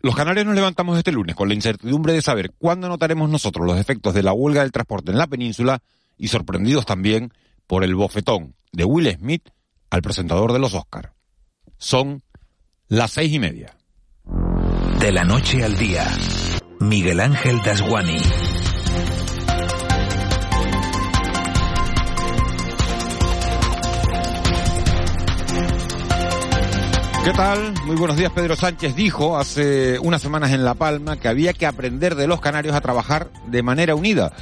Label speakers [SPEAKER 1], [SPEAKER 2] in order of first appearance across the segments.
[SPEAKER 1] Los canarios nos levantamos este lunes con la incertidumbre de saber cuándo notaremos nosotros los efectos de la huelga del transporte en la península y sorprendidos también por el bofetón de Will Smith al presentador de los Oscar. Son las seis y media.
[SPEAKER 2] De la noche al día, Miguel Ángel Dasguani.
[SPEAKER 1] ¿Qué tal? Muy buenos días. Pedro Sánchez dijo hace unas semanas en La Palma que había que aprender de los canarios a trabajar de manera unida.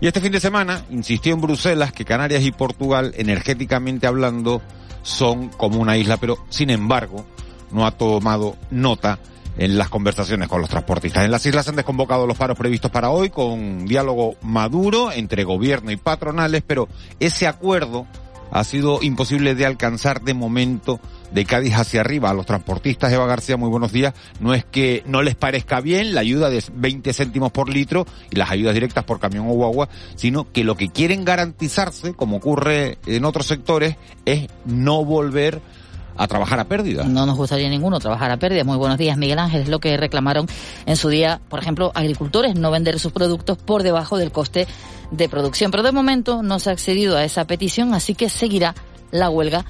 [SPEAKER 1] Y este fin de semana insistió en Bruselas que Canarias y Portugal, energéticamente hablando, son como una isla, pero sin embargo no ha tomado nota en las conversaciones con los transportistas. En las islas se han desconvocado los paros previstos para hoy con diálogo maduro entre gobierno y patronales, pero ese acuerdo ha sido imposible de alcanzar de momento de Cádiz hacia arriba. A los transportistas, Eva García, muy buenos días. No es que no les parezca bien la ayuda de 20 céntimos por litro y las ayudas directas por camión o guagua, sino que lo que quieren garantizarse, como ocurre en otros sectores, es no volver a trabajar a pérdida.
[SPEAKER 3] No nos gustaría ninguno trabajar a pérdida. Muy buenos días, Miguel Ángel. Es lo que reclamaron en su día, por ejemplo, agricultores, no vender sus productos por debajo del coste de producción. Pero de momento no se ha accedido a esa petición, así que seguirá la huelga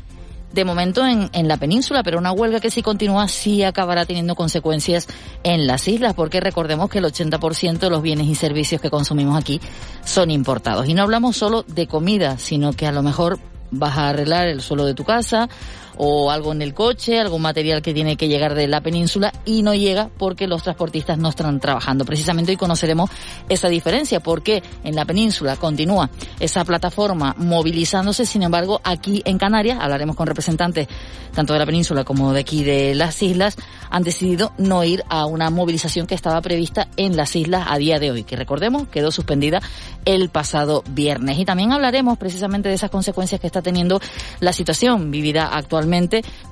[SPEAKER 3] de momento en, en, la península, pero una huelga que si continúa sí acabará teniendo consecuencias en las islas, porque recordemos que el 80% de los bienes y servicios que consumimos aquí son importados. Y no hablamos solo de comida, sino que a lo mejor vas a arreglar el suelo de tu casa o algo en el coche, algún material que tiene que llegar de la península y no llega porque los transportistas no están trabajando. Precisamente hoy conoceremos esa diferencia, porque en la península continúa esa plataforma movilizándose, sin embargo, aquí en Canarias, hablaremos con representantes tanto de la península como de aquí de las islas, han decidido no ir a una movilización que estaba prevista en las islas a día de hoy, que recordemos quedó suspendida el pasado viernes. Y también hablaremos precisamente de esas consecuencias que está teniendo la situación vivida actualmente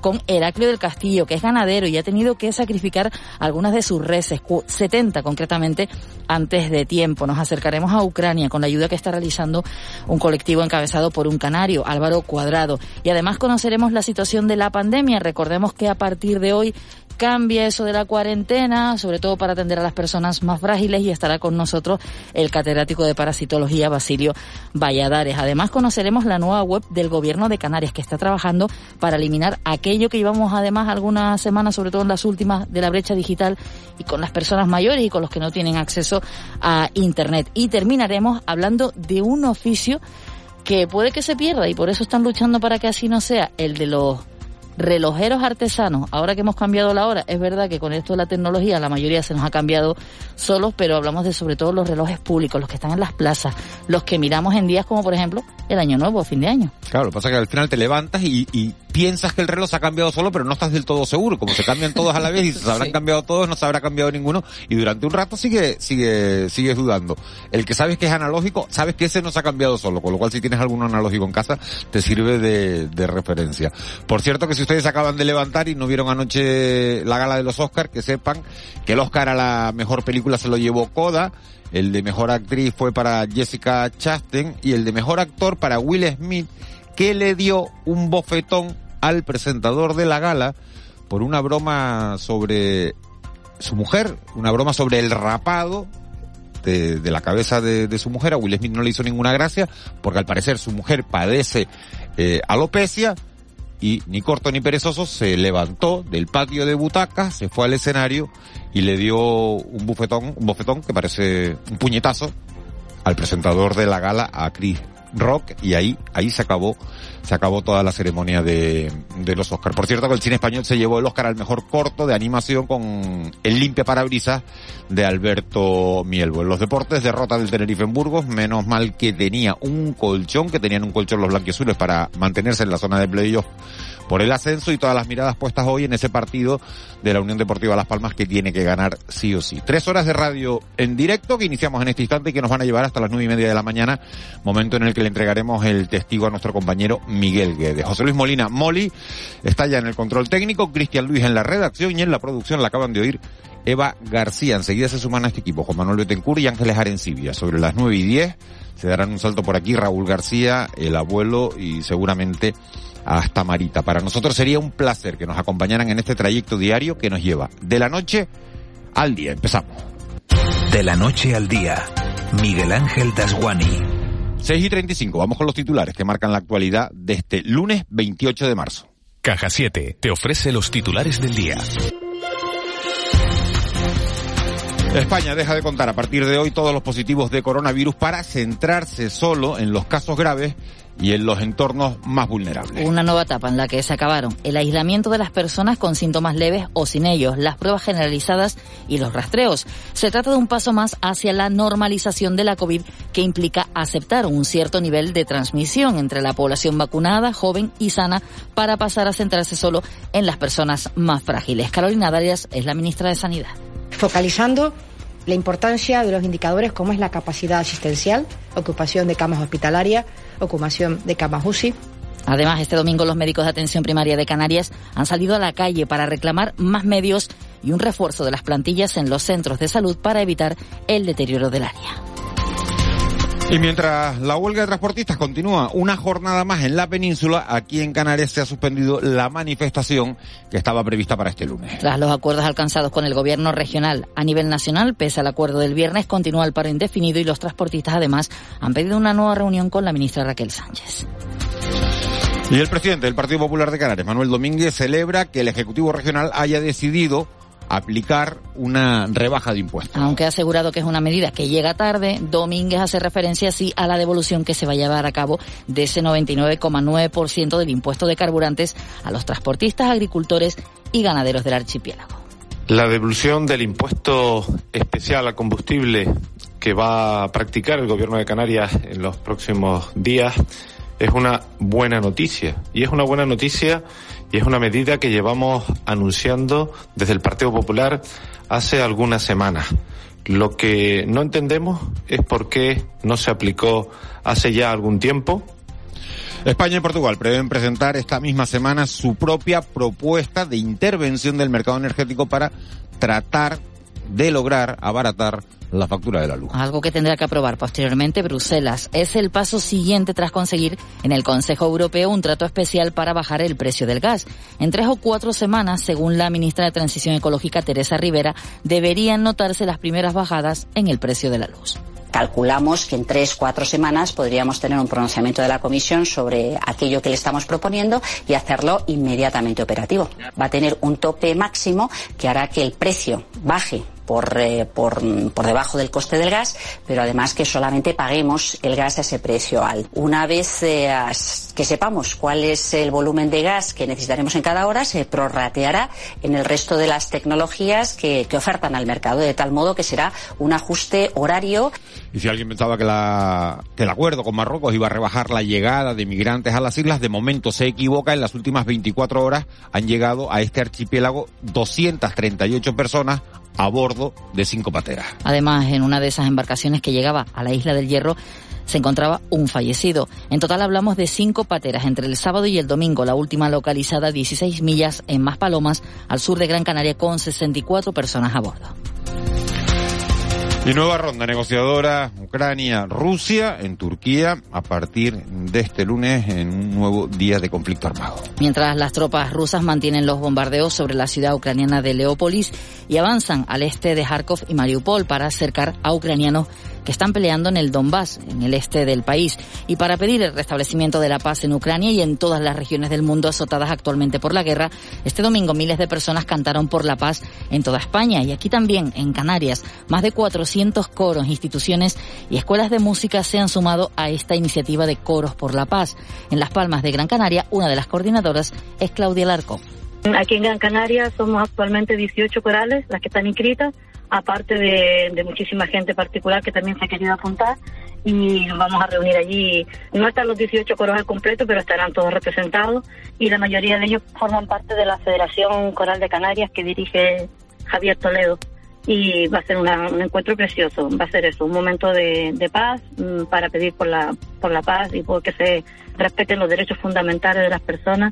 [SPEAKER 3] con Heraclio del Castillo, que es ganadero y ha tenido que sacrificar algunas de sus reses, 70 concretamente, antes de tiempo. Nos acercaremos a Ucrania con la ayuda que está realizando un colectivo encabezado por un canario, Álvaro Cuadrado. Y además conoceremos la situación de la pandemia. Recordemos que a partir de hoy cambia eso de la cuarentena, sobre todo para atender a las personas más frágiles y estará con nosotros el catedrático de parasitología Basilio Valladares. Además conoceremos la nueva web del gobierno de Canarias que está trabajando para eliminar aquello que íbamos además algunas semanas, sobre todo en las últimas, de la brecha digital y con las personas mayores y con los que no tienen acceso a Internet. Y terminaremos hablando de un oficio que puede que se pierda y por eso están luchando para que así no sea el de los relojeros artesanos, ahora que hemos cambiado la hora, es verdad que con esto de la tecnología la mayoría se nos ha cambiado solos, pero hablamos de sobre todo los relojes públicos, los que están en las plazas, los que miramos en días como por ejemplo el año nuevo, fin de año.
[SPEAKER 1] Claro, lo que pasa que al final te levantas y, y piensas que el reloj se ha cambiado solo, pero no estás del todo seguro. Como se cambian todos a la vez y se habrán sí. cambiado todos, no se habrá cambiado ninguno. Y durante un rato sigue, sigue, sigues dudando. El que sabes que es analógico, sabes que ese no se ha cambiado solo. Con lo cual, si tienes alguno analógico en casa, te sirve de, de referencia. Por cierto, que si ustedes acaban de levantar y no vieron anoche la gala de los Oscars, que sepan que el Oscar a la mejor película se lo llevó Coda. El de mejor actriz fue para Jessica Chastain y el de mejor actor para Will Smith que le dio un bofetón al presentador de la gala por una broma sobre su mujer, una broma sobre el rapado de, la cabeza de, de, su mujer. A Will Smith no le hizo ninguna gracia porque al parecer su mujer padece eh, alopecia y ni corto ni perezoso se levantó del patio de butacas, se fue al escenario y le dio un bufetón, un bofetón que parece un puñetazo al presentador de la gala, a Chris Rock, y ahí, ahí se acabó, se acabó toda la ceremonia de, de los Oscars. Por cierto que el cine español se llevó el Oscar al mejor corto de animación con el limpia parabrisas de Alberto Mielbo. En los deportes, derrota del Tenerife en Burgos, menos mal que tenía un colchón, que tenían un colchón los blanquiazules para mantenerse en la zona de playoff por el ascenso y todas las miradas puestas hoy en ese partido de la Unión Deportiva Las Palmas que tiene que ganar sí o sí. Tres horas de radio en directo que iniciamos en este instante y que nos van a llevar hasta las nueve y media de la mañana, momento en el que le entregaremos el testigo a nuestro compañero Miguel Guedes. José Luis Molina Moli está ya en el control técnico, Cristian Luis en la redacción y en la producción la acaban de oír Eva García. Enseguida se suman a este equipo Juan Manuel Betancourt y Ángeles Arencibia. Sobre las nueve y diez se darán un salto por aquí Raúl García, el abuelo y seguramente hasta Marita. Para nosotros sería un placer que nos acompañaran en este trayecto diario que nos lleva de la noche al día. Empezamos.
[SPEAKER 2] De la noche al día, Miguel Ángel Dasguani.
[SPEAKER 1] 6 y 35, vamos con los titulares que marcan la actualidad de este lunes 28 de marzo.
[SPEAKER 2] Caja 7 te ofrece los titulares del día.
[SPEAKER 1] España deja de contar a partir de hoy todos los positivos de coronavirus para centrarse solo en los casos graves y en los entornos más vulnerables.
[SPEAKER 3] Una nueva etapa en la que se acabaron el aislamiento de las personas con síntomas leves o sin ellos, las pruebas generalizadas y los rastreos. Se trata de un paso más hacia la normalización de la COVID que implica aceptar un cierto nivel de transmisión entre la población vacunada, joven y sana para pasar a centrarse solo en las personas más frágiles. Carolina Darias es la ministra de Sanidad
[SPEAKER 4] focalizando la importancia de los indicadores como es la capacidad asistencial, ocupación de camas hospitalarias, ocupación de camas UCI.
[SPEAKER 3] Además, este domingo los médicos de atención primaria de Canarias han salido a la calle para reclamar más medios y un refuerzo de las plantillas en los centros de salud para evitar el deterioro del área.
[SPEAKER 1] Y mientras la huelga de transportistas continúa una jornada más en la península, aquí en Canarias se ha suspendido la manifestación que estaba prevista para este lunes.
[SPEAKER 3] Tras los acuerdos alcanzados con el gobierno regional a nivel nacional, pese al acuerdo del viernes, continúa el paro indefinido y los transportistas además han pedido una nueva reunión con la ministra Raquel Sánchez.
[SPEAKER 1] Y el presidente del Partido Popular de Canarias, Manuel Domínguez, celebra que el Ejecutivo Regional haya decidido aplicar una rebaja de impuestos.
[SPEAKER 3] Aunque ha asegurado que es una medida que llega tarde, Domínguez hace referencia así a la devolución que se va a llevar a cabo de ese 99,9% del impuesto de carburantes a los transportistas, agricultores y ganaderos del archipiélago.
[SPEAKER 5] La devolución del impuesto especial al combustible que va a practicar el Gobierno de Canarias en los próximos días es una buena noticia. Y es una buena noticia y es una medida que llevamos anunciando desde el Partido Popular hace algunas semanas. Lo que no entendemos es por qué no se aplicó hace ya algún tiempo.
[SPEAKER 1] España y Portugal prevén presentar esta misma semana su propia propuesta de intervención del mercado energético para tratar de lograr abaratar la factura de la luz.
[SPEAKER 3] Algo que tendrá que aprobar posteriormente Bruselas. Es el paso siguiente tras conseguir en el Consejo Europeo un trato especial para bajar el precio del gas. En tres o cuatro semanas, según la ministra de Transición Ecológica Teresa Rivera, deberían notarse las primeras bajadas en el precio de la luz
[SPEAKER 6] calculamos que en tres, cuatro semanas podríamos tener un pronunciamiento de la Comisión sobre aquello que le estamos proponiendo y hacerlo inmediatamente operativo. Va a tener un tope máximo que hará que el precio baje por, eh, por, por, debajo del coste del gas, pero además que solamente paguemos el gas a ese precio alto. Una vez eh, que sepamos cuál es el volumen de gas que necesitaremos en cada hora, se prorrateará en el resto de las tecnologías que, que ofertan al mercado, de tal modo que será un ajuste horario.
[SPEAKER 1] Y si alguien pensaba que, la, que el acuerdo con Marruecos iba a rebajar la llegada de migrantes a las islas, de momento se equivoca. En las últimas 24 horas han llegado a este archipiélago 238 personas a bordo de cinco pateras.
[SPEAKER 3] Además, en una de esas embarcaciones que llegaba a la isla del Hierro, se encontraba un fallecido. En total hablamos de cinco pateras entre el sábado y el domingo, la última localizada a 16 millas en Maspalomas, al sur de Gran Canaria, con 64 personas a bordo.
[SPEAKER 1] Y nueva ronda negociadora Ucrania-Rusia en Turquía a partir de este lunes en un nuevo día de conflicto armado.
[SPEAKER 3] Mientras las tropas rusas mantienen los bombardeos sobre la ciudad ucraniana de Leópolis y avanzan al este de Kharkov y Mariupol para acercar a ucranianos que están peleando en el Donbass, en el este del país, y para pedir el restablecimiento de la paz en Ucrania y en todas las regiones del mundo azotadas actualmente por la guerra. Este domingo miles de personas cantaron por la paz en toda España y aquí también en Canarias. Más de 400 coros, instituciones y escuelas de música se han sumado a esta iniciativa de Coros por la Paz. En Las Palmas de Gran Canaria, una de las coordinadoras es Claudia Larco.
[SPEAKER 7] Aquí en Gran Canaria somos actualmente 18 corales las que están inscritas aparte de, muchísima gente particular que también se ha querido apuntar y nos vamos a reunir allí. No están los 18 coros al completo, pero estarán todos representados y la mayoría de ellos forman parte de la Federación Coral de Canarias que dirige Javier Toledo. Y va a ser un encuentro precioso, va a ser eso, un momento de, de paz mm, para pedir por la, por la paz y por que se respeten los derechos fundamentales de las personas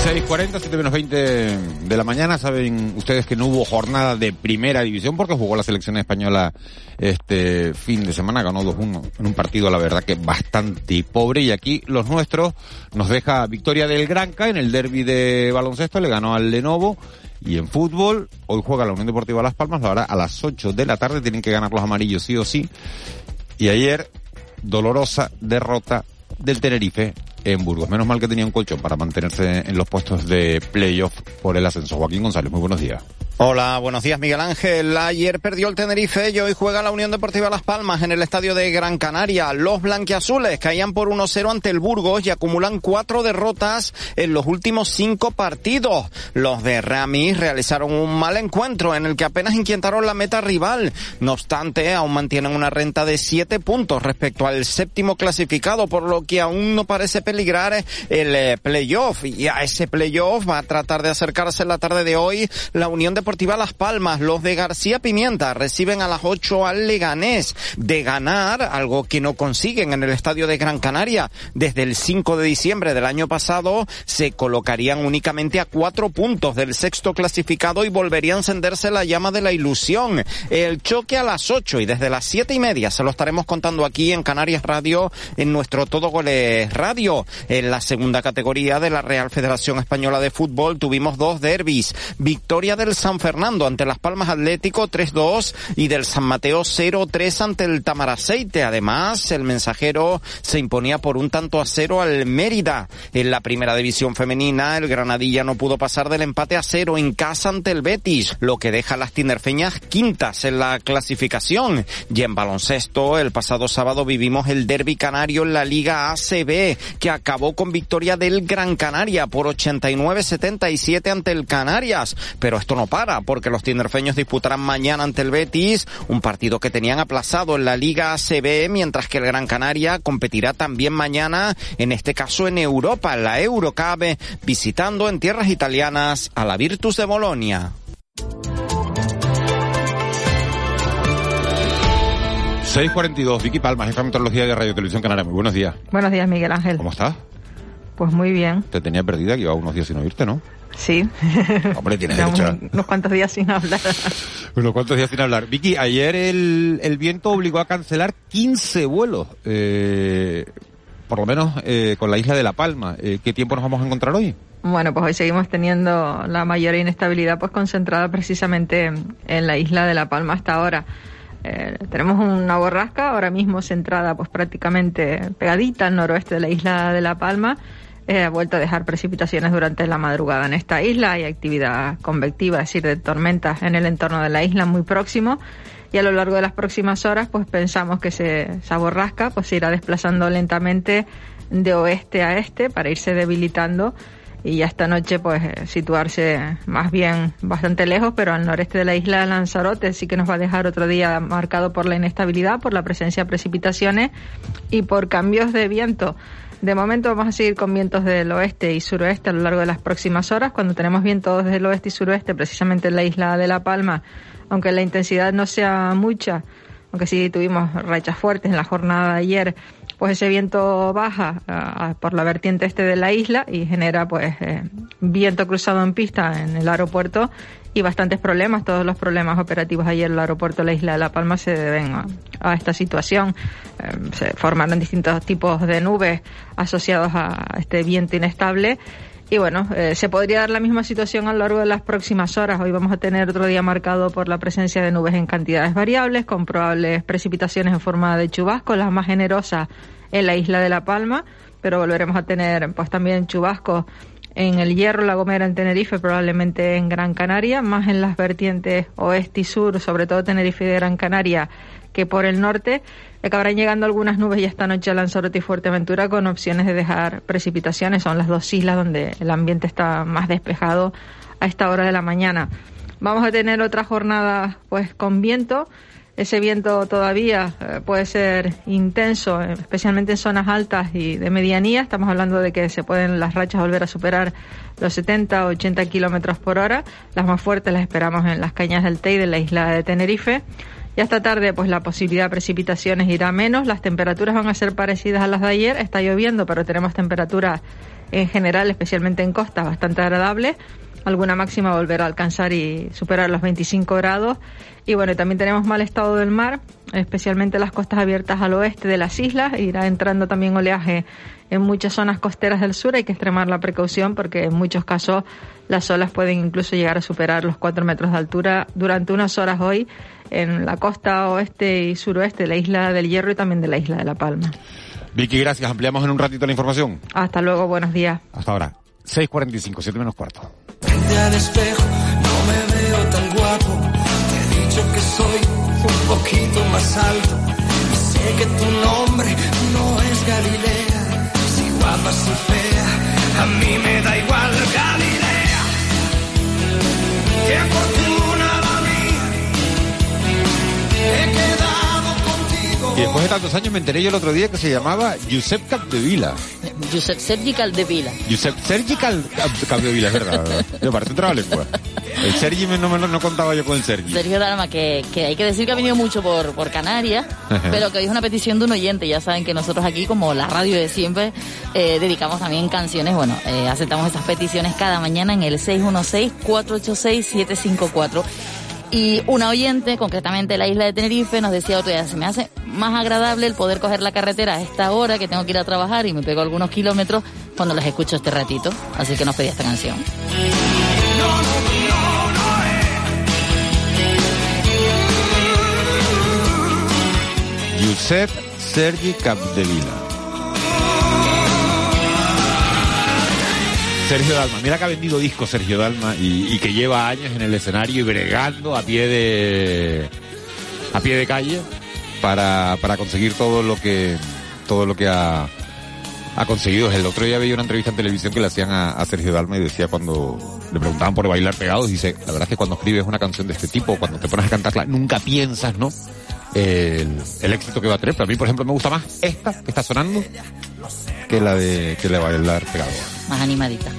[SPEAKER 1] 6.40, 7 menos 20 de la mañana. Saben ustedes que no hubo jornada de primera división porque jugó la selección española este fin de semana, ganó 2-1 en un partido, la verdad que bastante pobre. Y aquí los nuestros nos deja victoria del Granca en el derby de baloncesto, le ganó al Lenovo. Y en fútbol, hoy juega la Unión Deportiva Las Palmas, ahora a las 8 de la tarde tienen que ganar los amarillos sí o sí. Y ayer, dolorosa derrota del Tenerife en Burgos. Menos mal que tenía un colchón para mantenerse en los puestos de playoff por el ascenso. Joaquín González, muy buenos días.
[SPEAKER 8] Hola, buenos días Miguel Ángel. Ayer perdió el Tenerife y hoy juega la Unión Deportiva Las Palmas en el estadio de Gran Canaria. Los blanquiazules caían por 1-0 ante el Burgos y acumulan cuatro derrotas en los últimos cinco partidos. Los de Ramis realizaron un mal encuentro en el que apenas inquietaron la meta rival. No obstante, aún mantienen una renta de siete puntos respecto al séptimo clasificado, por lo que aún no parece peligrar el eh, playoff. Y a ese playoff va a tratar de acercarse en la tarde de hoy la Unión Deportiva Deportiva Las Palmas, los de García Pimienta reciben a las 8 al Leganés. De ganar, algo que no consiguen en el estadio de Gran Canaria desde el 5 de diciembre del año pasado, se colocarían únicamente a cuatro puntos del sexto clasificado y volvería a encenderse la llama de la ilusión. El choque a las 8 y desde las siete y media se lo estaremos contando aquí en Canarias Radio, en nuestro Todo Goles Radio. En la segunda categoría de la Real Federación Española de Fútbol tuvimos dos derbis. Victoria del San Fernando ante Las Palmas Atlético 3-2 y del San Mateo 0-3 ante el Tamaraceite. Además, el mensajero se imponía por un tanto a cero al Mérida. En la primera división femenina, el Granadilla no pudo pasar del empate a cero en casa ante el Betis, lo que deja a las tinerfeñas quintas en la clasificación. Y en baloncesto, el pasado sábado vivimos el derby canario en la Liga ACB, que acabó con victoria del Gran Canaria por 89-77 ante el Canarias. Pero esto no para porque los tinerfeños disputarán mañana ante el Betis, un partido que tenían aplazado en la Liga ACB, mientras que el Gran Canaria competirá también mañana, en este caso en Europa, en la Eurocabe, visitando en tierras italianas a la Virtus de Bolonia.
[SPEAKER 1] 642, Vicky Palma, jefa de meteorología de Radio Televisión Canaria. Muy buenos días.
[SPEAKER 9] Buenos días, Miguel Ángel.
[SPEAKER 1] ¿Cómo estás?
[SPEAKER 9] Pues muy bien.
[SPEAKER 1] Te tenía perdida, que iba unos días sin oírte, ¿no?
[SPEAKER 9] Sí.
[SPEAKER 1] Hombre, tienes derecho.
[SPEAKER 9] Unos cuantos días sin hablar.
[SPEAKER 1] unos cuantos días sin hablar. Vicky, ayer el, el viento obligó a cancelar 15 vuelos. Eh, por lo menos eh, con la isla de La Palma. Eh, ¿Qué tiempo nos vamos a encontrar hoy?
[SPEAKER 9] Bueno, pues hoy seguimos teniendo la mayor inestabilidad pues concentrada precisamente en la isla de La Palma hasta ahora. Eh, tenemos una borrasca ahora mismo centrada pues prácticamente pegadita al noroeste de la isla de La Palma. Eh, ha vuelto a dejar precipitaciones durante la madrugada en esta isla. Hay actividad convectiva, es decir, de tormentas en el entorno de la isla muy próximo. Y a lo largo de las próximas horas, pues pensamos que se, esa borrasca pues, se irá desplazando lentamente de oeste a este para irse debilitando y ya esta noche pues eh, situarse más bien bastante lejos, pero al noreste de la isla de Lanzarote sí que nos va a dejar otro día marcado por la inestabilidad, por la presencia de precipitaciones y por cambios de viento. De momento vamos a seguir con vientos del oeste y suroeste a lo largo de las próximas horas. Cuando tenemos vientos del oeste y suroeste, precisamente en la isla de La Palma, aunque la intensidad no sea mucha, aunque sí tuvimos rachas fuertes en la jornada de ayer, pues ese viento baja por la vertiente este de la isla y genera pues eh, viento cruzado en pista en el aeropuerto y bastantes problemas. Todos los problemas operativos ayer en el aeropuerto de la isla de La Palma se deben a, esta situación. Eh, se formaron distintos tipos de nubes asociados a este viento inestable y bueno, eh, se podría dar la misma situación a lo largo de las próximas horas. Hoy vamos a tener otro día marcado por la presencia de nubes en cantidades variables, con probables precipitaciones en forma de chubascos, las más generosas en la isla de La Palma, pero volveremos a tener pues también chubascos en el Hierro, La Gomera, en Tenerife, probablemente en Gran Canaria, más en las vertientes oeste y sur, sobre todo Tenerife y Gran Canaria, que por el norte acabarán llegando algunas nubes ya esta noche a Lanzarote y Fuerteventura con opciones de dejar precipitaciones. Son las dos islas donde el ambiente está más despejado a esta hora de la mañana. Vamos a tener otra jornada pues con viento. Ese viento todavía eh, puede ser intenso, especialmente en zonas altas y de medianía. Estamos hablando de que se pueden las rachas volver a superar los 70 o 80 kilómetros por hora. Las más fuertes las esperamos en las cañas del Teide, de la isla de Tenerife Ya esta tarde, pues la posibilidad de precipitaciones irá menos, las temperaturas van a ser parecidas a las de ayer, está lloviendo, pero tenemos temperaturas en general, especialmente en costa, bastante agradables. Alguna máxima volverá a alcanzar y superar los 25 grados. Y bueno, también tenemos mal estado del mar, especialmente las costas abiertas al oeste de las islas. Irá entrando también oleaje en muchas zonas costeras del sur. Hay que extremar la precaución porque en muchos casos las olas pueden incluso llegar a superar los 4 metros de altura durante unas horas hoy en la costa oeste y suroeste de la isla del Hierro y también de la isla de La Palma.
[SPEAKER 1] Vicky, gracias. Ampliamos en un ratito la información.
[SPEAKER 9] Hasta luego, buenos días.
[SPEAKER 1] Hasta ahora. 6.45, 7 menos cuarto.
[SPEAKER 10] Frente al espejo, no me veo tan guapo. Te he dicho que soy un poquito más alto. Y sé que tu nombre no es Galilea. Si guapa, si fea, a mí me da igual Galilea. Qué fortuna la mía. He quedado contigo.
[SPEAKER 1] Y después de tantos años me enteré yo el otro día que se llamaba Josep Capdevila.
[SPEAKER 3] Josep Sergi Caldevila.
[SPEAKER 1] Josep Sergi Cal- Capdevila, es verdad. Me parece otra lengua. El Sergi no, me no contaba yo con el Sergi.
[SPEAKER 3] Sergio Dalma, que, que hay que decir que ha venido mucho por, por Canarias, pero que hoy es una petición de un oyente. Ya saben que nosotros aquí, como la radio de siempre, eh, dedicamos también canciones. Bueno, eh, aceptamos estas peticiones cada mañana en el 616-486-754. Y una oyente, concretamente de la isla de Tenerife, nos decía otro día, se me hace más agradable el poder coger la carretera a esta hora que tengo que ir a trabajar y me pego algunos kilómetros cuando les escucho este ratito. Así que nos pedía esta canción.
[SPEAKER 1] Josep Sergi Capdevila. Sergio Dalma, mira que ha vendido discos Sergio Dalma y, que lleva años en el escenario y bregando a pie de a pie de calle para, para conseguir todo lo que todo lo que ha, ha conseguido. El otro día veía una entrevista en televisión que le hacían a, a Sergio Dalma y decía cuando le preguntaban por bailar pegados, dice, la verdad es que cuando escribes una canción de este tipo, cuando te pones a cantarla, nunca piensas, ¿no? El, el éxito que va a tener. Pero a mí, por ejemplo, me gusta más esta que está sonando que la de que la de bailar pegado.
[SPEAKER 3] Más animadita.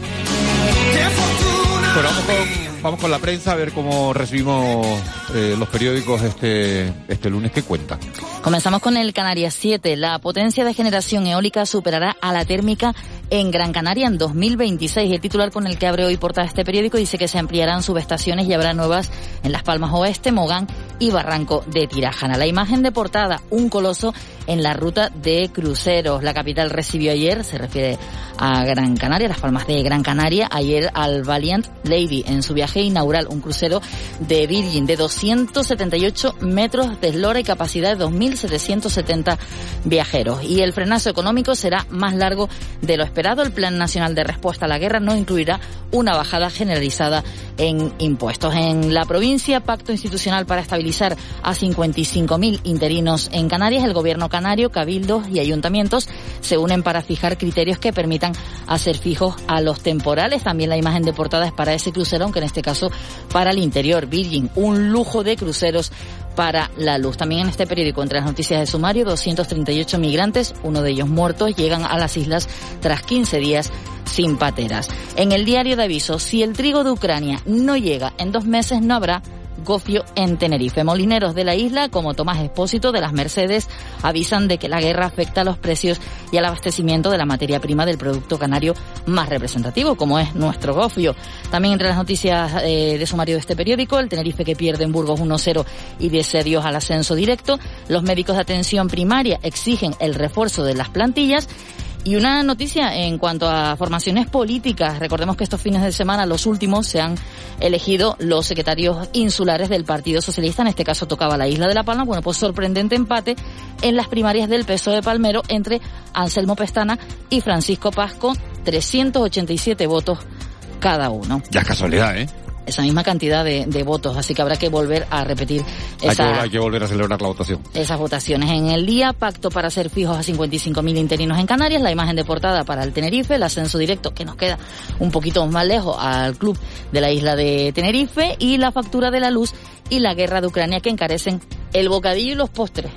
[SPEAKER 1] Bueno, vamos con, vamos con la prensa a ver cómo recibimos eh, los periódicos este, este lunes que cuentan.
[SPEAKER 3] Comenzamos con el Canarias 7. La potencia de generación eólica superará a la térmica en Gran Canaria en 2026. El titular con el que abre hoy portada este periódico dice que se ampliarán subestaciones y habrá nuevas en Las Palmas Oeste, Mogán y Barranco de Tirajana. La imagen de portada, un coloso en la ruta de cruceros. La capital recibió ayer, se refiere a Gran Canaria, Las Palmas de Gran Canaria, ayer al Valiant Lady en su viaje inaugural, un crucero de Virgin de 278 metros de eslora y capacidad de 2.770 viajeros. Y el frenazo económico será más largo de lo esperado. El Plan Nacional de Respuesta a la Guerra no incluirá una bajada generalizada en impuestos. En la provincia, pacto institucional para estabilizar a 55.000 interinos en Canarias. El gobierno canario, cabildos y ayuntamientos se unen para fijar criterios que permitan hacer fijos a los temporales. También la imagen de portada es para ese crucero, aunque en este caso para el interior. Virgin, un lujo de cruceros para la luz. También en este periódico, entre las noticias de sumario, 238 migrantes, uno de ellos muertos, llegan a las islas tras 15 días sin pateras. En el diario de aviso, si el trigo de Ucrania no llega en dos meses, no habrá gofio en Tenerife. Molineros de la isla, como Tomás Espósito de las Mercedes, avisan de que la guerra afecta a los precios y al abastecimiento de la materia prima del producto canario más representativo, como es nuestro gofio. También entre las noticias eh, de sumario de este periódico, el Tenerife que pierde en Burgos 1-0 y dice adiós al ascenso directo. Los médicos de atención primaria exigen el refuerzo de las plantillas. Y una noticia en cuanto a formaciones políticas. Recordemos que estos fines de semana, los últimos, se han elegido los secretarios insulares del Partido Socialista. En este caso tocaba la isla de La Palma. Bueno, pues sorprendente empate en las primarias del PSOE de Palmero entre Anselmo Pestana y Francisco Pasco. 387 votos cada uno.
[SPEAKER 1] Ya es casualidad, ¿eh?
[SPEAKER 3] Esa misma cantidad de, de votos. Así que habrá que volver a repetir
[SPEAKER 1] Hay que,
[SPEAKER 3] esa,
[SPEAKER 1] hay que volver a celebrar la votación.
[SPEAKER 3] esas votaciones. En el día, pacto para ser fijos a 55.000 interinos en Canarias, la imagen de portada para el Tenerife, el ascenso directo que nos queda un poquito más lejos al club de la isla de Tenerife y la factura de la luz y la guerra de Ucrania que encarecen el bocadillo y los postres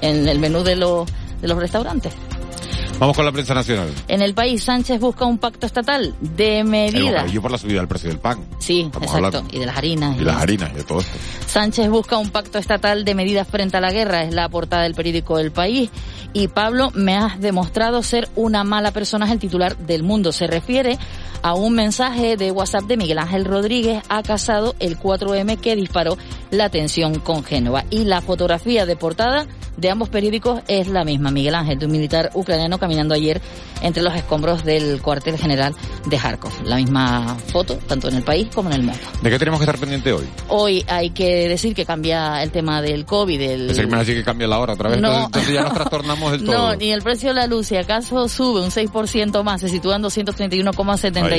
[SPEAKER 3] en el menú de los, de los restaurantes.
[SPEAKER 1] Vamos con la prensa nacional.
[SPEAKER 3] En el país, Sánchez busca un pacto estatal de medidas.
[SPEAKER 1] Yo por la subida del precio del pan.
[SPEAKER 3] Sí,
[SPEAKER 1] Estamos
[SPEAKER 3] exacto.
[SPEAKER 1] hablando.
[SPEAKER 3] Y de las harinas.
[SPEAKER 1] Y las harinas y de todo esto.
[SPEAKER 3] Sánchez busca un pacto estatal de medidas frente a la guerra, es la portada del periódico El País. Y Pablo, me has demostrado ser una mala persona, es el titular del mundo. Se refiere a un mensaje de WhatsApp de Miguel Ángel Rodríguez a Casado, el 4M, que disparó la tensión con Génova. Y la fotografía de portada de ambos periódicos es la misma. Miguel Ángel, de un militar ucraniano caminando ayer entre los escombros del cuartel general de Kharkov. La misma foto, tanto en el país como en el mundo.
[SPEAKER 1] ¿De qué tenemos que estar pendiente hoy?
[SPEAKER 3] Hoy hay que decir que cambia el tema del COVID. El...
[SPEAKER 1] Pensé que me cambia la hora otra vez.
[SPEAKER 3] No.
[SPEAKER 1] Entonces, ya nos trastornamos del todo.
[SPEAKER 3] No, ni el precio de la luz, si acaso sube un 6% más, se sitúa en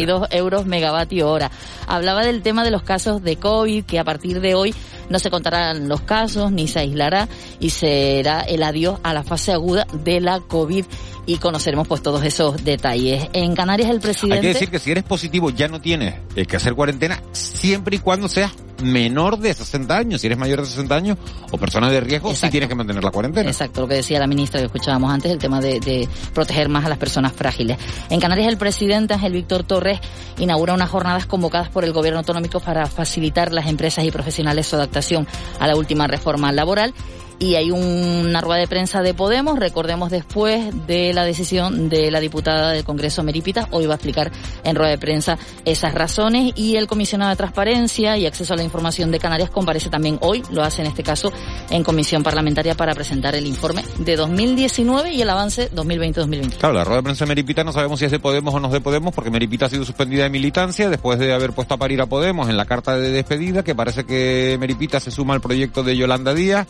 [SPEAKER 3] 231,72 euros megavatio hora. Hablaba del tema de los casos de COVID, que a partir de hoy no se contarán los casos, ni se aislará, y será el adiós a la fase aguda de la COVID y conoceremos pues todos esos detalles. En Canarias el presidente...
[SPEAKER 1] Hay que decir que si eres positivo ya no tienes eh, que hacer cuarentena siempre y cuando seas menor de 60 años. Si eres mayor de 60 años o persona de riesgo, sí
[SPEAKER 3] Exacto.
[SPEAKER 1] tienes que mantener la cuarentena.
[SPEAKER 3] Exacto, lo que decía la ministra que escuchábamos antes, el tema de, de proteger más a las personas frágiles. En Canarias, el presidente Ángel Víctor Torres inaugura unas jornadas convocadas por el gobierno autonómico para facilitar las empresas y profesionales su adaptación a la última reforma laboral. Y hay una rueda de prensa de Podemos, recordemos después de la decisión de la diputada del Congreso Meripita, hoy va a explicar en rueda de prensa esas razones y el comisionado de Transparencia y Acceso a la Información de Canarias comparece también hoy, lo hace en este caso en comisión parlamentaria para presentar el informe de 2019 y el avance 2020-2021.
[SPEAKER 1] Claro, la rueda de prensa de Meripita no sabemos si es de Podemos o no es de Podemos, porque Meripita ha sido suspendida de militancia después de haber puesto a parir a Podemos en la carta de despedida, que parece que Meripita se suma al proyecto de Yolanda Díaz.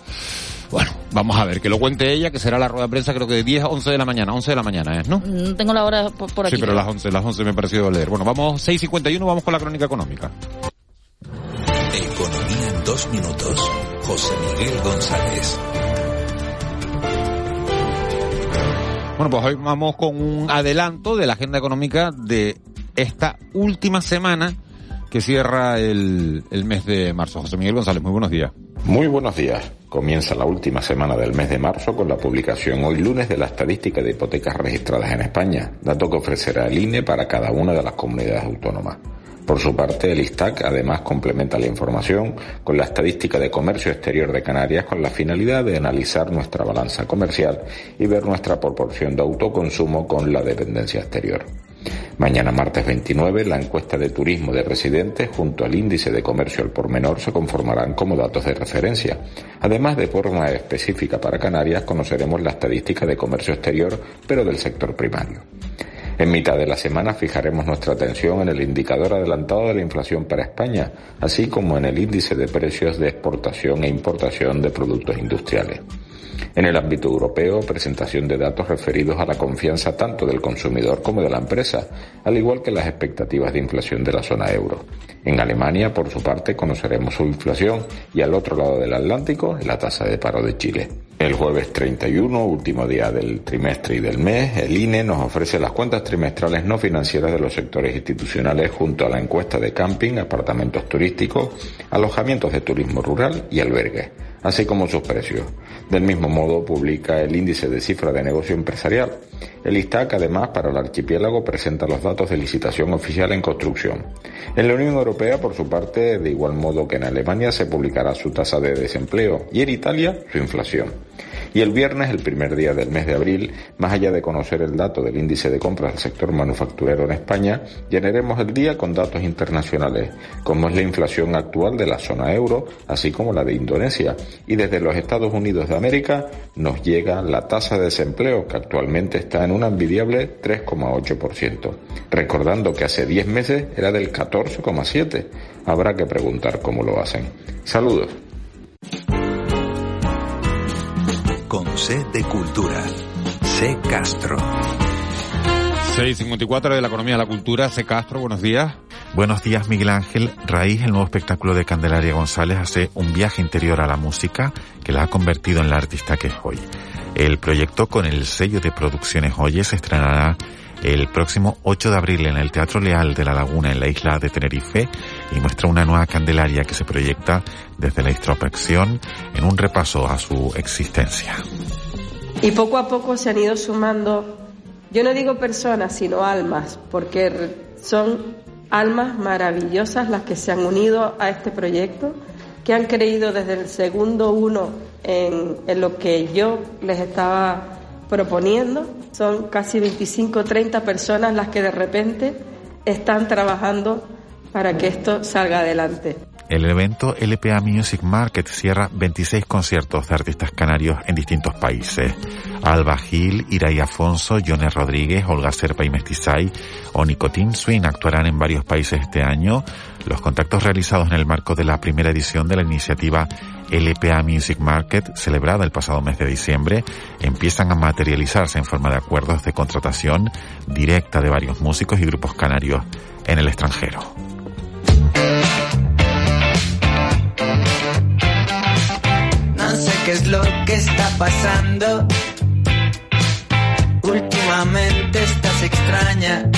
[SPEAKER 1] Bueno, vamos a ver, que lo cuente ella, que será la rueda de prensa creo que de 10 a 11 de la mañana, 11 de la mañana es, ¿no?
[SPEAKER 3] No tengo la hora por, por aquí.
[SPEAKER 1] Sí, pero las 11, las 11 me ha parecido leer. Bueno, vamos, 6.51, vamos con la crónica económica.
[SPEAKER 11] Economía en dos minutos. José Miguel González.
[SPEAKER 1] Bueno, pues hoy vamos con un adelanto de la agenda económica de esta última semana que cierra el, el mes de marzo. José Miguel González, muy buenos días.
[SPEAKER 12] Muy buenos días. Comienza la última semana del mes de marzo con la publicación hoy lunes de la estadística de hipotecas registradas en España, dato que ofrecerá el INE para cada una de las comunidades autónomas. Por su parte, el ISTAC además complementa la información con la estadística de comercio exterior de Canarias con la finalidad de analizar nuestra balanza comercial y ver nuestra proporción de autoconsumo con la dependencia exterior. Mañana martes 29 la encuesta de turismo de residentes junto al índice de comercio al por menor se conformarán como datos de referencia. Además de forma específica para Canarias conoceremos la estadística de comercio exterior pero del sector primario. En mitad de la semana fijaremos nuestra atención en el indicador adelantado de la inflación para España, así como en el índice de precios de exportación e importación de productos industriales. En el ámbito europeo, presentación de datos referidos a la confianza tanto del consumidor como de la empresa, al igual que las expectativas de inflación de la zona euro. En Alemania, por su parte, conoceremos su inflación y al otro lado del Atlántico, la tasa de paro de Chile. El jueves 31, último día del trimestre y del mes, el INE nos ofrece las cuentas trimestrales no financieras de los sectores institucionales junto a la encuesta de camping, apartamentos turísticos, alojamientos de turismo rural y albergues, así como sus precios. Del mismo modo, publica el índice de cifra de negocio empresarial. El ISTAC, además, para el archipiélago presenta los datos de licitación oficial en construcción. En la Unión Europea, por su parte, de igual modo que en Alemania, se publicará su tasa de desempleo y en Italia su inflación. Y el viernes, el primer día del mes de abril, más allá de conocer el dato del índice de compras del sector manufacturero en España, llenaremos el día con datos internacionales, como es la inflación actual de la zona euro, así como la de Indonesia. Y desde los Estados Unidos de América nos llega la tasa de desempleo, que actualmente está en un envidiable 3,8%. Recordando que hace 10 meses era del 14,7%. Habrá que preguntar cómo lo hacen. Saludos.
[SPEAKER 11] Con C de Cultura. C Castro.
[SPEAKER 1] 6.54 de la economía de la cultura. C. Castro, buenos días.
[SPEAKER 13] Buenos días, Miguel Ángel. Raíz, el nuevo espectáculo de Candelaria González, hace un viaje interior a la música que la ha convertido en la artista que es hoy. El proyecto con el sello de Producciones Oye se estrenará el próximo 8 de abril en el Teatro Leal de la Laguna en la isla de Tenerife y muestra una nueva Candelaria que se proyecta desde la introspección en un repaso a su existencia.
[SPEAKER 14] Y poco a poco se han ido sumando Yo no digo personas, sino almas, porque son almas maravillosas las que se han unido a este proyecto, que han creído desde el segundo uno en, en lo que yo les estaba proponiendo. Son casi 25 30 personas las que de repente están trabajando para que esto salga adelante.
[SPEAKER 13] El evento LPA Music Market cierra 26 conciertos de artistas canarios en distintos países. Alba Gil, Irai Afonso, Jones Rodríguez, Olga Serpa y Mestizay o Nicotín Swing actuarán en varios países este año. Los contactos realizados en el marco de la primera edición de la iniciativa LPA Music Market, celebrada el pasado mes de diciembre, empiezan a materializarse en forma de acuerdos de contratación directa de varios músicos y grupos canarios en el extranjero.
[SPEAKER 10] Qué es lo que está pasando. Últimamente estás extraña.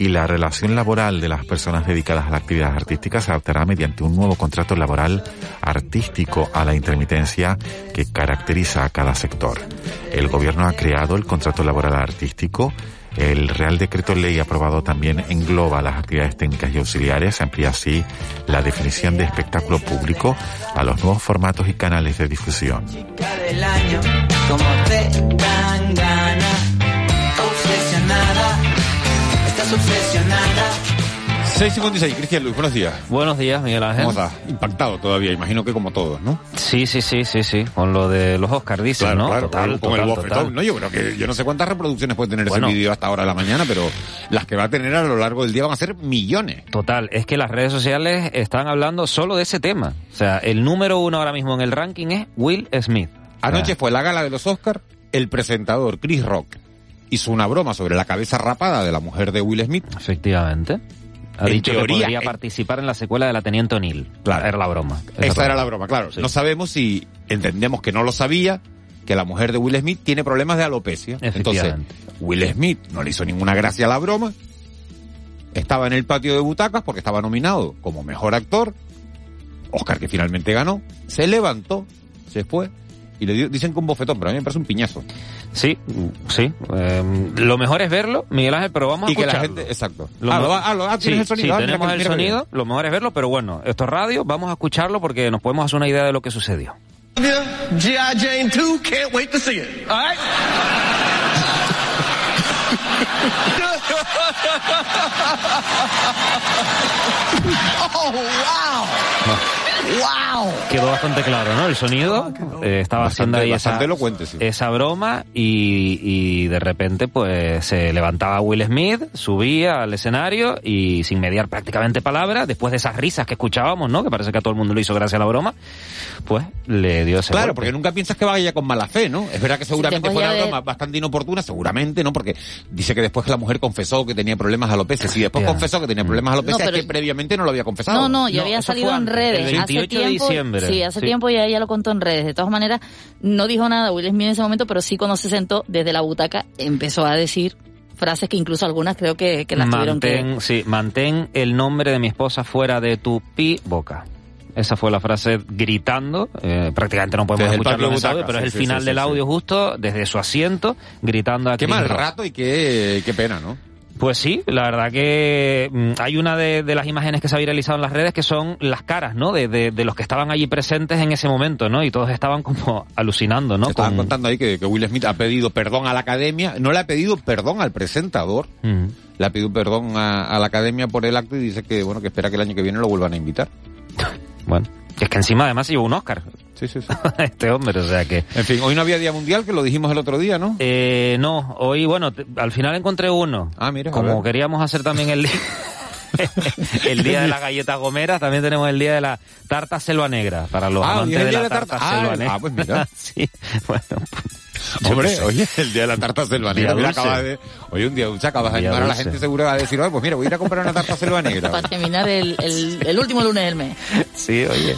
[SPEAKER 13] y la relación laboral de las personas dedicadas a la actividad artística se adaptará mediante un nuevo contrato laboral artístico a la intermitencia que caracteriza a cada sector. El gobierno ha creado el contrato laboral artístico. El Real Decreto Ley aprobado también engloba las actividades técnicas y auxiliares, amplía así la definición de espectáculo público a los nuevos formatos y canales de difusión.
[SPEAKER 1] 6.56, Cristian Luis, buenos días.
[SPEAKER 15] Buenos días, Miguel Ángel.
[SPEAKER 1] ¿Cómo estás? Impactado todavía, imagino que como todos, ¿no?
[SPEAKER 15] Sí, sí, sí, sí, sí. Con lo de los Oscars, dices,
[SPEAKER 1] Claro,
[SPEAKER 15] ¿no?
[SPEAKER 1] claro,
[SPEAKER 15] total,
[SPEAKER 1] con
[SPEAKER 15] total,
[SPEAKER 1] el bofetón.
[SPEAKER 15] total.
[SPEAKER 1] No, yo creo que yo no sé cuántas reproducciones puede tener
[SPEAKER 15] Bueno.
[SPEAKER 1] ese vídeo hasta ahora de la mañana, pero las que va a tener a lo largo del día van a ser millones.
[SPEAKER 15] Total, es que las redes sociales están hablando solo de ese tema. O sea, el número uno ahora mismo en el ranking es Will Smith.
[SPEAKER 1] Anoche fue la gala de los Oscars, el presentador Chris Rock hizo una broma sobre la cabeza rapada de la mujer de Will Smith.
[SPEAKER 15] Efectivamente. Ha
[SPEAKER 1] En
[SPEAKER 15] dicho
[SPEAKER 1] teoría,
[SPEAKER 15] que podría
[SPEAKER 1] en-
[SPEAKER 15] participar en la secuela de la Teniente O'Neill.
[SPEAKER 1] Claro.
[SPEAKER 15] Era la broma.
[SPEAKER 1] Esa era la broma, claro.
[SPEAKER 15] Sí.
[SPEAKER 1] No sabemos si entendemos que no lo sabía, que la mujer de Will Smith tiene problemas de alopecia. Entonces. Will Smith no le hizo ninguna gracia a la broma. Estaba en el patio de butacas porque estaba nominado como mejor actor. Oscar que finalmente ganó. Se levantó, se fue y le dicen que un bofetón, pero a mí me parece un piñazo.
[SPEAKER 15] Sí, sí. Eh, lo mejor es verlo, Miguel Ángel, pero vamos a
[SPEAKER 1] Y que la
[SPEAKER 15] escucharlo.
[SPEAKER 1] gente, exacto.
[SPEAKER 15] Lo
[SPEAKER 1] Ah,
[SPEAKER 15] mejor-
[SPEAKER 1] ah, lo- ah, tienes
[SPEAKER 15] sí,
[SPEAKER 1] el sonido.
[SPEAKER 15] sí,
[SPEAKER 1] Ah,
[SPEAKER 15] tenemos
[SPEAKER 1] que-
[SPEAKER 15] el sonido, lo mejor es verlo, pero bueno, esto es radio, vamos a escucharlo porque nos podemos hacer una idea de lo que sucedió.
[SPEAKER 16] G.I. Jane 2, can't wait to see it. All right? oh, wow. Wow.
[SPEAKER 15] Quedó bastante claro, ¿no? El sonido eh, estaba haciendo ahí esa,
[SPEAKER 1] bastante elocuente, sí.
[SPEAKER 15] esa broma y, y de repente pues se levantaba Will Smith, subía al escenario y sin mediar prácticamente palabra, después de esas risas que escuchábamos, ¿no? Que parece que a todo el mundo le hizo gracia a la broma, pues le dio ese
[SPEAKER 1] Claro,
[SPEAKER 15] golpe.
[SPEAKER 1] porque nunca piensas que vaya con mala fe, ¿no? Es verdad que seguramente fue una
[SPEAKER 3] de-
[SPEAKER 1] broma bastante inoportuna, seguramente, ¿no? Porque dice que después que la mujer confesó que tenía problemas de alopecia. Si después confesó que tenía problemas de alopecia,
[SPEAKER 3] No, pero-
[SPEAKER 1] es que previamente no lo había confesado.
[SPEAKER 3] No, no, ya
[SPEAKER 15] No,
[SPEAKER 3] había salido en redes.
[SPEAKER 15] el
[SPEAKER 3] hace
[SPEAKER 15] 28 de
[SPEAKER 3] tiempo,
[SPEAKER 15] diciembre.
[SPEAKER 3] Sí, hace
[SPEAKER 15] Sí.
[SPEAKER 3] tiempo ya ella lo contó en redes. De todas maneras, no dijo nada Will Smith en ese momento, pero sí cuando se sentó desde la butaca empezó a decir frases que incluso algunas creo que, que las tuvieron que...
[SPEAKER 15] mantén, sí, mantén el nombre de mi esposa fuera de tu pi boca. Esa fue la frase gritando. eh, prácticamente no podemos
[SPEAKER 1] Desde
[SPEAKER 15] escucharlo en
[SPEAKER 1] patio
[SPEAKER 15] ese audio,
[SPEAKER 1] butaca,
[SPEAKER 15] pero
[SPEAKER 1] sí,
[SPEAKER 15] es el final
[SPEAKER 1] sí,
[SPEAKER 15] del audio justo desde su asiento gritando a
[SPEAKER 1] Qué
[SPEAKER 15] Chris
[SPEAKER 1] mal
[SPEAKER 15] Rock.
[SPEAKER 1] rato y qué, qué pena, ¿no?
[SPEAKER 15] Pues sí, la verdad que mm, hay una de, de las imágenes que se ha viralizado en las redes que son las caras, ¿no? De, de- de los que estaban allí presentes en ese momento, ¿no? Y todos estaban como alucinando, ¿no?
[SPEAKER 1] Estaban
[SPEAKER 15] Con-
[SPEAKER 1] contando ahí que, que Will Smith ha pedido perdón a la academia, no le ha pedido perdón al presentador,
[SPEAKER 15] Mm.
[SPEAKER 1] le ha pedido perdón a, a la academia por el acto y dice que, bueno, que espera que el año que viene lo vuelvan a invitar.
[SPEAKER 15] Bueno, es que encima además se llevó un Oscar.
[SPEAKER 1] Sí, sí, sí.
[SPEAKER 15] este hombre, o sea que...
[SPEAKER 1] En fin, hoy no había Día Mundial, que lo dijimos el otro día, ¿no?
[SPEAKER 15] Eh, no, hoy, bueno, te- al final encontré uno.
[SPEAKER 1] Ah, mira,
[SPEAKER 15] Como queríamos hacer también el día... el día de las galletas gomeras, también tenemos el día de la tarta selva negra, para los
[SPEAKER 1] Ah,
[SPEAKER 15] amantes de
[SPEAKER 1] día
[SPEAKER 15] la
[SPEAKER 1] de la
[SPEAKER 15] tarta,
[SPEAKER 1] tarta. Ah,
[SPEAKER 15] selva
[SPEAKER 1] el-
[SPEAKER 15] negra.
[SPEAKER 1] ah, pues mira.
[SPEAKER 15] sí, bueno.
[SPEAKER 1] Hombre, oye, el día de la tarta Mira, acabas de, oye, un día dulce acabas de animar a la gente seguro va a decir, "Oye, pues mira, voy a ir a comprar una tarta selva negra.
[SPEAKER 3] Para terminar el, el, el último lunes del mes.
[SPEAKER 15] Sí, oye,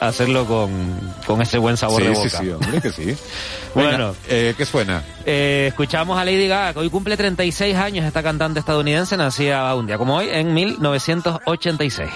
[SPEAKER 15] hacerlo con, con ese buen sabor
[SPEAKER 1] sí,
[SPEAKER 15] de
[SPEAKER 1] sí,
[SPEAKER 15] boca.
[SPEAKER 1] sí, hombre, que sí.
[SPEAKER 15] Bueno.
[SPEAKER 1] Bueno, eh, ¿qué suena?
[SPEAKER 15] Eh, escuchamos a Lady Gaga, que hoy cumple 36 años esta cantante estadounidense, nacida un día como hoy, en 1986.